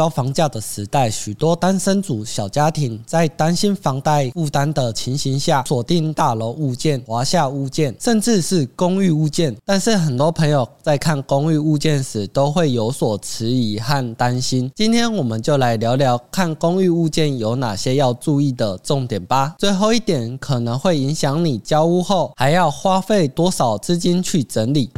高房价的时代，许多单身族小家庭在担心房贷负担的情形下，锁定大楼物件、华夏物件，甚至是公寓物件。但是很多朋友在看公寓物件时，都会有所迟疑和担心。今天我们就来聊聊看公寓物件有哪些要注意的重点吧。最后一点可能会影响你交屋后还要花费多少资金去整理。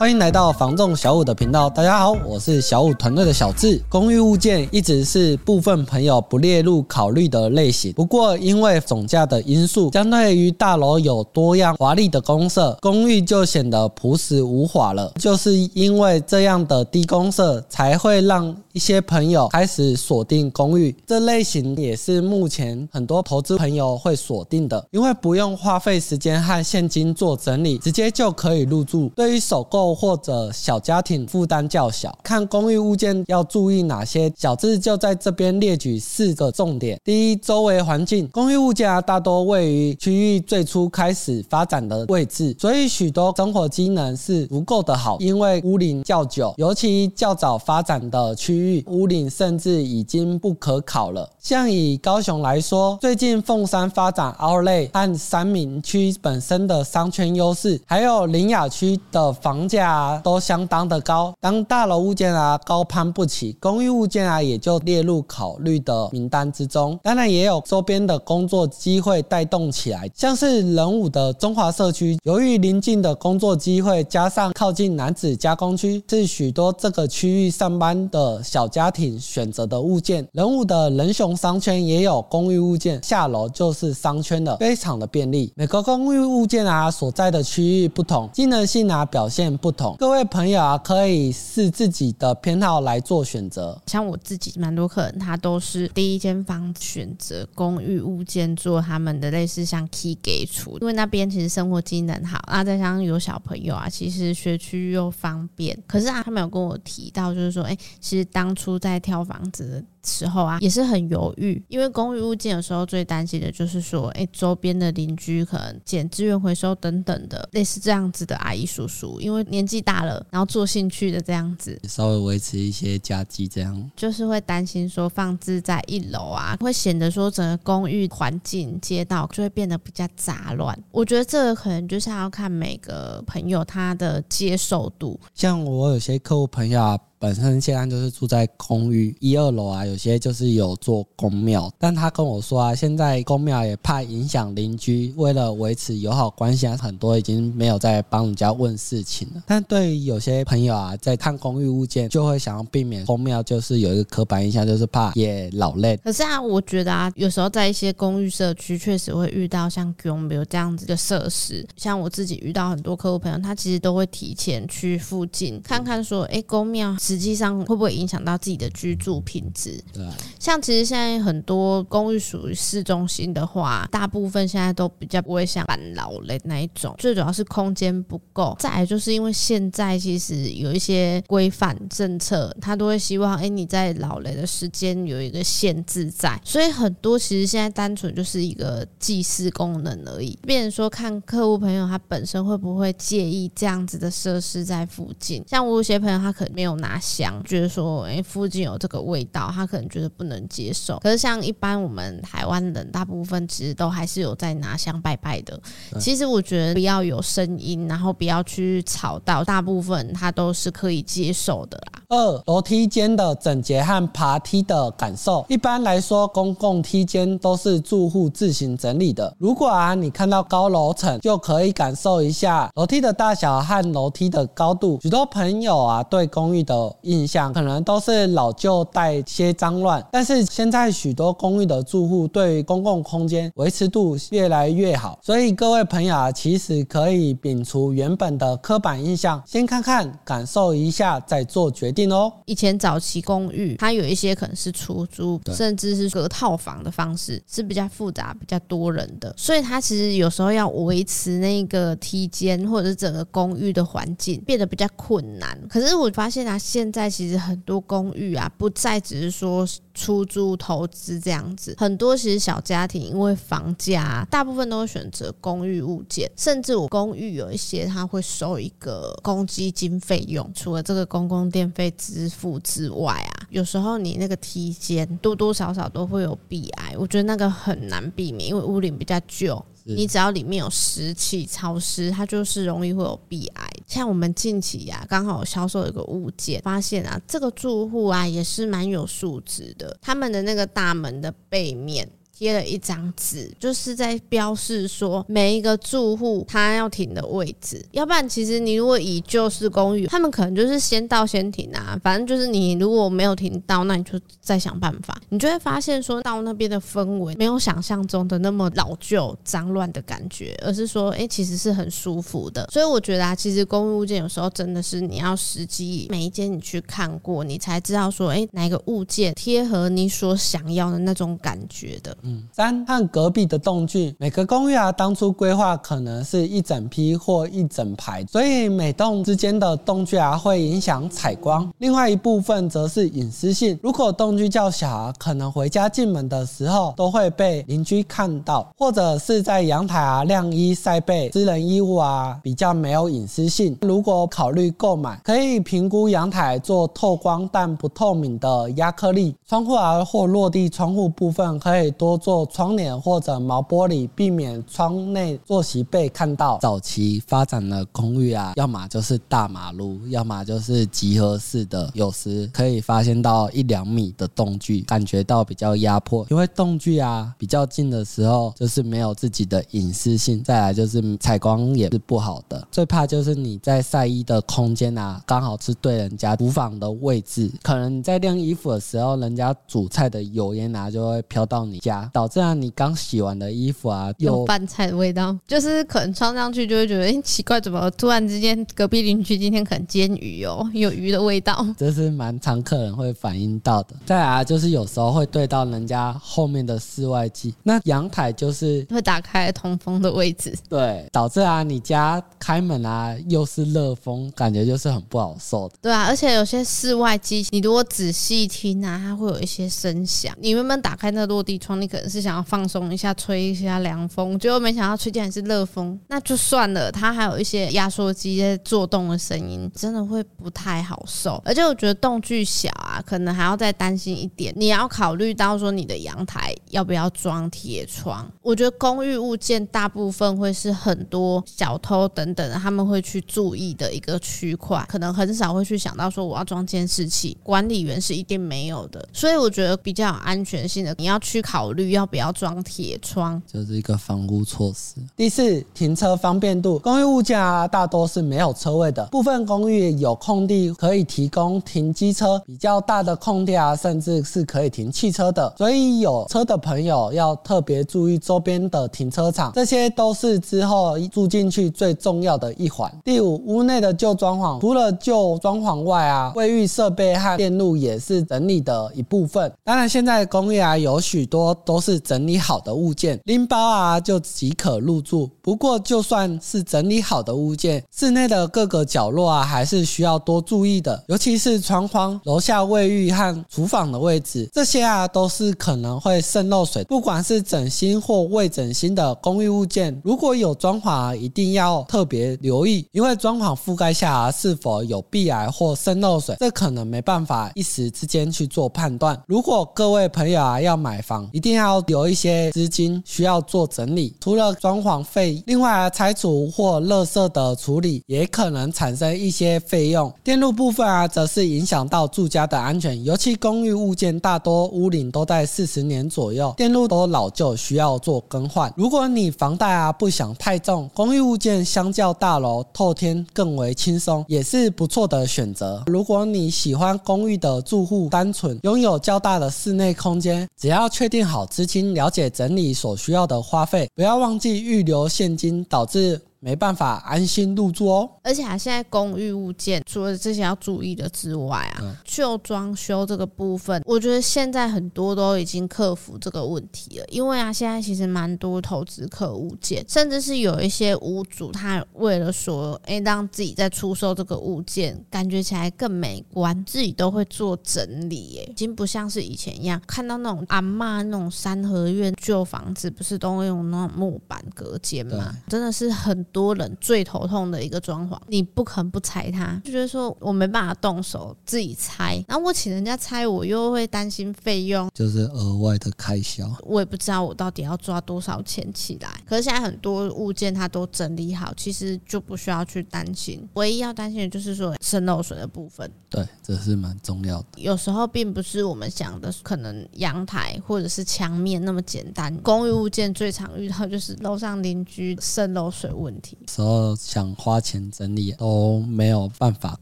欢迎来到房仲小五的频道，大家好，我是小五团队的小智。公寓物件一直是部分朋友不列入考虑的类型，不过因为总价的因素，相对于大楼有多样华丽的公设，公寓就显得朴实无华了。就是因为这样的低公设，才会让一些朋友开始锁定公寓这类型，也是目前很多投资朋友会锁定的，因为不用花费时间和现金做整理，直接就可以入住。对于首购。或者小家庭负担较小，看公寓物件要注意哪些？小智就在这边列举四个重点。第一，周围环境，公寓物件，大多位于区域最初开始发展的位置，所以许多生活机能是足够的好。因为屋龄较久，尤其较早发展的区域，屋龄甚至已经不可考了。像以高雄来说，最近凤山发展 Outlet 和三民区本身的商圈优势，还有林雅区的房价。价都相当的高，当大楼物件啊高攀不起，公寓物件啊也就列入考虑的名单之中。当然也有周边的工作机会带动起来，像是仁武的中华社区，由于邻近的工作机会，加上靠近男子加工区，是许多这个区域上班的小家庭选择的物件。人物的人熊商圈也有公寓物件，下楼就是商圈的，非常的便利。每个公寓物件啊所在的区域不同，机能性啊表现不同。各位朋友啊，可以视自己的偏好来做选择。像我自己，蛮多客人他都是第一间房选择公寓物件做他们的类似像 key 给出，因为那边其实生活机能好，那再加上有小朋友啊，其实学区又方便。可是啊，他们有跟我提到，就是说，哎，其实当初在挑房子时候啊，也是很犹豫，因为公寓物件有时候最担心的就是说，哎，周边的邻居可能捡资源回收等等的，类似这样子的阿姨叔叔，因为年纪大了，然后做兴趣的这样子，稍微维持一些家计，这样就是会担心说放置在一楼啊，会显得说整个公寓环境街道就会变得比较杂乱。我觉得这个可能就是要看每个朋友他的接受度，像我有些客户朋友啊。本身现在就是住在公寓一二楼啊，有些就是有做宫庙，但他跟我说啊，现在宫庙也怕影响邻居，为了维持友好关系啊，很多已经没有在帮人家问事情了。但对于有些朋友啊，在看公寓物件，就会想要避免宫庙，就是有一个刻板印象，就是怕也老累。可是啊，我觉得啊，有时候在一些公寓社区，确实会遇到像宫庙这样子的设施。像我自己遇到很多客户朋友，他其实都会提前去附近看看，说，哎，宫庙。实际上会不会影响到自己的居住品质？对，像其实现在很多公寓属于市中心的话，大部分现在都比较不会像板老类那一种，最主要是空间不够。再来就是因为现在其实有一些规范政策，他都会希望哎你在老雷的时间有一个限制在，所以很多其实现在单纯就是一个祭祀功能而已。变成说看客户朋友他本身会不会介意这样子的设施在附近，像我有些朋友他可能没有拿。想觉得说，哎，附近有这个味道，他可能觉得不能接受。可是像一般我们台湾人，大部分其实都还是有在拿香拜拜的。其实我觉得不要有声音，然后不要去吵到，大部分他都是可以接受的啦。二，楼梯间的整洁和爬梯的感受。一般来说，公共梯间都是住户自行整理的。如果啊，你看到高楼层，就可以感受一下楼梯的大小和楼梯的高度。许多朋友啊，对公寓的印象可能都是老旧带些脏乱，但是现在许多公寓的住户对于公共空间维持度越来越好，所以各位朋友啊，其实可以摒除原本的刻板印象，先看看感受一下，再做决定哦。以前早期公寓它有一些可能是出租，甚至是隔套房的方式是比较复杂、比较多人的，所以它其实有时候要维持那个梯间或者是整个公寓的环境变得比较困难。可是我发现啊，现现在其实很多公寓啊，不再只是说出租投资这样子。很多其实小家庭因为房价，大部分都会选择公寓物件，甚至我公寓有一些他会收一个公积金费用，除了这个公共电费支付之外啊，有时候你那个梯间多多少少都会有壁癌，我觉得那个很难避免，因为屋龄比较旧。你只要里面有湿气、潮湿，它就是容易会有壁癌。像我们近期呀、啊，刚好销售一个物件，发现啊，这个住户啊也是蛮有素质的，他们的那个大门的背面。贴了一张纸，就是在标示说每一个住户他要停的位置。要不然，其实你如果以旧式公寓，他们可能就是先到先停啊。反正就是你如果没有停到，那你就再想办法。你就会发现说到那边的氛围没有想象中的那么老旧、脏乱的感觉，而是说，哎，其实是很舒服的。所以我觉得啊，其实公寓物件有时候真的是你要实际每一间你去看过，你才知道说，哎，哪个物件贴合你所想要的那种感觉的。三和隔壁的栋距，每个公寓啊，当初规划可能是一整批或一整排，所以每栋之间的栋距啊，会影响采光。另外一部分则是隐私性，如果栋距较小啊，可能回家进门的时候都会被邻居看到，或者是在阳台啊晾衣晒被，私人衣物啊比较没有隐私性。如果考虑购买，可以评估阳台做透光但不透明的压克力窗户啊，或落地窗户部分可以多。做窗帘或者毛玻璃，避免窗内坐席被看到。早期发展的公寓啊，要么就是大马路，要么就是集合式的，有时可以发现到一两米的栋距，感觉到比较压迫。因为栋距啊比较近的时候，就是没有自己的隐私性，再来就是采光也是不好的。最怕就是你在晒衣的空间啊，刚好是对人家厨房的位置，可能你在晾衣服的时候，人家煮菜的油烟啊就会飘到你家。导致啊，你刚洗完的衣服啊，有饭菜的味道，就是可能穿上去就会觉得，哎，奇怪，怎么突然之间隔壁邻居今天可能煎鱼哦，有鱼的味道，这是蛮常客人会反映到的。再来啊，就是有时候会对到人家后面的室外机，那阳台就是会打开通风的位置，对，导致啊，你家开门啊又是热风，感觉就是很不好受的。对啊，而且有些室外机，你如果仔细听啊，它会有一些声响。你慢慢打开那个落地窗，你可能是想要放松一下，吹一下凉风，结果没想到吹进来是热风，那就算了。它还有一些压缩机在做动的声音，真的会不太好受。而且我觉得洞距小啊，可能还要再担心一点，你要考虑到说你的阳台要不要装铁窗。我觉得公寓物件大部分会是很多小偷等等他们会去注意的一个区块，可能很少会去想到说我要装监视器，管理员是一定没有的。所以我觉得比较有安全性的，你要去考虑。要不要装铁窗？就是一个防护措施。第四，停车方便度。公寓物件啊，大多是没有车位的。部分公寓有空地可以提供停机车，比较大的空地啊，甚至是可以停汽车的。所以有车的朋友要特别注意周边的停车场，这些都是之后住进去最重要的一环。第五，屋内的旧装潢，除了旧装潢外啊，卫浴设备和电路也是整理的一部分。当然，现在公寓啊，有许多都是。是整理好的物件，拎包啊就即可入住。不过，就算是整理好的物件，室内的各个角落啊，还是需要多注意的。尤其是窗框、楼下卫浴和厨房的位置，这些啊都是可能会渗漏水。不管是整新或未整新的公寓物件，如果有装潢，一定要特别留意，因为装潢覆盖下是否有壁癌或渗漏水，这可能没办法一时之间去做判断。如果各位朋友啊要买房，一定要。留一些资金需要做整理，除了装潢费，另外拆除或垃圾的处理也可能产生一些费用。电路部分啊，则是影响到住家的安全，尤其公寓物件大多屋龄都在四十年左右，电路都老旧，需要做更换。如果你房贷啊不想太重，公寓物件相较大楼透天更为轻松，也是不错的选择。如果你喜欢公寓的住户单纯，拥有较大的室内空间，只要确定好资金。了解整理所需要的花费，不要忘记预留现金，导致没办法安心入住哦。而且啊，现在公寓物件除了这些要注意的之外啊，旧装修这个部分，我觉得现在很多都已经克服这个问题了。因为啊，现在其实蛮多投资客物件，甚至是有一些屋主，他为了说，哎，让自己在出售这个物件感觉起来更美观，自己都会做整理。哎，已经不像是以前一样，看到那种阿嬷那种三合院旧房子，不是都会用那种木板隔间吗？真的是很多人最头痛的一个装潢，你不可能不拆它，就觉得说我没办法动手自己拆，然后我请人家拆，我又会担心费用，就是额外的开销。我也不知道我到底要抓多少钱起来。可是现在很多物件它都整理好，其实就不需要去担心。唯一要担心的就是说渗漏水的部分。对，这是蛮重要的。有时候并不是我们想的可能阳台或者是墙面那么简单。公寓物件最常遇到就是楼上邻居渗漏水问题，时候想花钱整理都没有办法。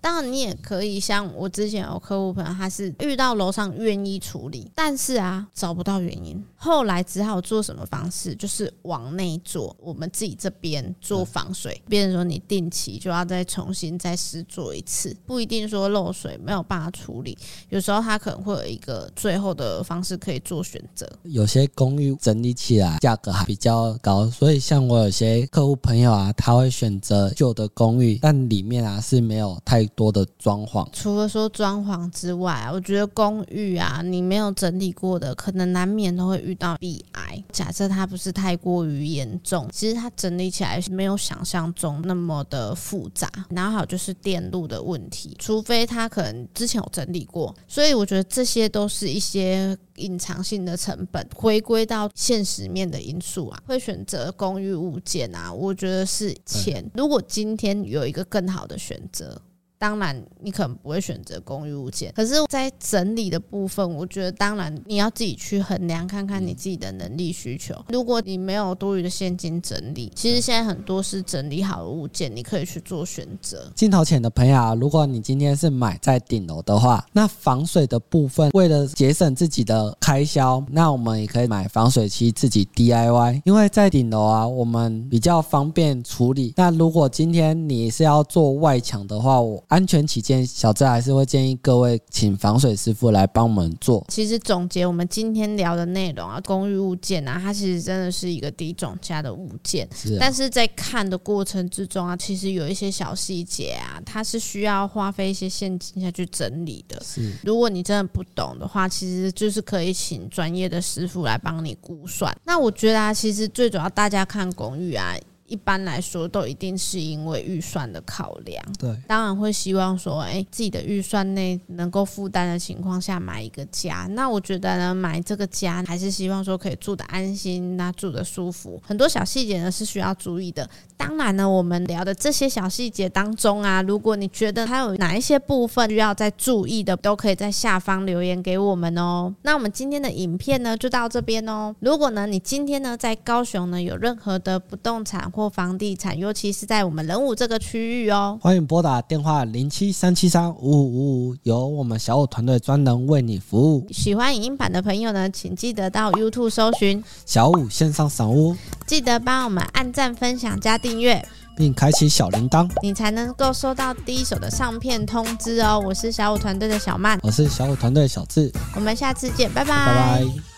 当然，你也可以像我之前有客户朋友，他是遇到楼上愿意处理，但是啊找不到原因，后来只好做什么方式，就是往内做，我们自己这边做防水，变成说你定期就要再重新再试做一次，不一定说漏水没有办法处理，有时候他可能会有一个最后的方式可以做选择。有些公寓整理起来价格还比较高，所以像我有些客户朋友啊，他会选择旧的公寓，但里面啊是没有太多的装潢。除了说装潢之外，我觉得公寓啊，你没有整理过的，可能难免都会遇到壁癌。假设它不是太过于严重，其实它整理起来是没有想象中那么的复杂。然后还有就是电路的问题，除非他可能之前有整理过，所以我觉得这些都是一些隐藏性的成本。回归到现实面的因素啊，会选择公寓物件啊，我觉得是钱。如果今天有一个更好的选择。当然，你可能不会选择公寓物件，可是，在整理的部分，我觉得当然你要自己去衡量，看看你自己的能力需求。如果你没有多余的现金整理，其实现在很多是整理好的物件，你可以去做选择。镜头前的朋友啊，如果你今天是买在顶楼的话，那防水的部分，为了节省自己的开销，那我们也可以买防水漆自己 DIY，因为在顶楼啊，我们比较方便处理。那如果今天你是要做外墙的话，我安全起见，小资还是会建议各位请防水师傅来帮我们做。其实总结我们今天聊的内容啊，公寓物件啊，它其实真的是一个低总价的物件。是啊。但是在看的过程之中啊，其实有一些小细节啊，它是需要花费一些现金下去整理的。是。如果你真的不懂的话，其实就是可以请专业的师傅来帮你估算。那我觉得啊，其实最主要大家看公寓啊。一般来说，都一定是因为预算的考量。对，当然会希望说，哎，自己的预算内能够负担的情况下买一个家。那我觉得呢，买这个家还是希望说可以住得安心，那住得舒服。很多小细节呢是需要注意的。当然呢，我们聊的这些小细节当中啊，如果你觉得它有哪一些部分需要再注意的，都可以在下方留言给我们哦。那我们今天的影片呢就到这边哦。如果呢你今天呢在高雄呢有任何的不动产，或房地产，尤其是在我们仁武这个区域哦，欢迎拨打电话零七三七三五五五五，由我们小武团队专人为你服务。喜欢影音版的朋友呢，请记得到 YouTube 搜寻。小武线上赏屋，记得帮我们按赞、分享、加订阅，并开启小铃铛，你才能够收到第一手的上片通知哦。我是小武团队的小曼，我是小武团队的小智，我们下次见，拜拜，拜拜。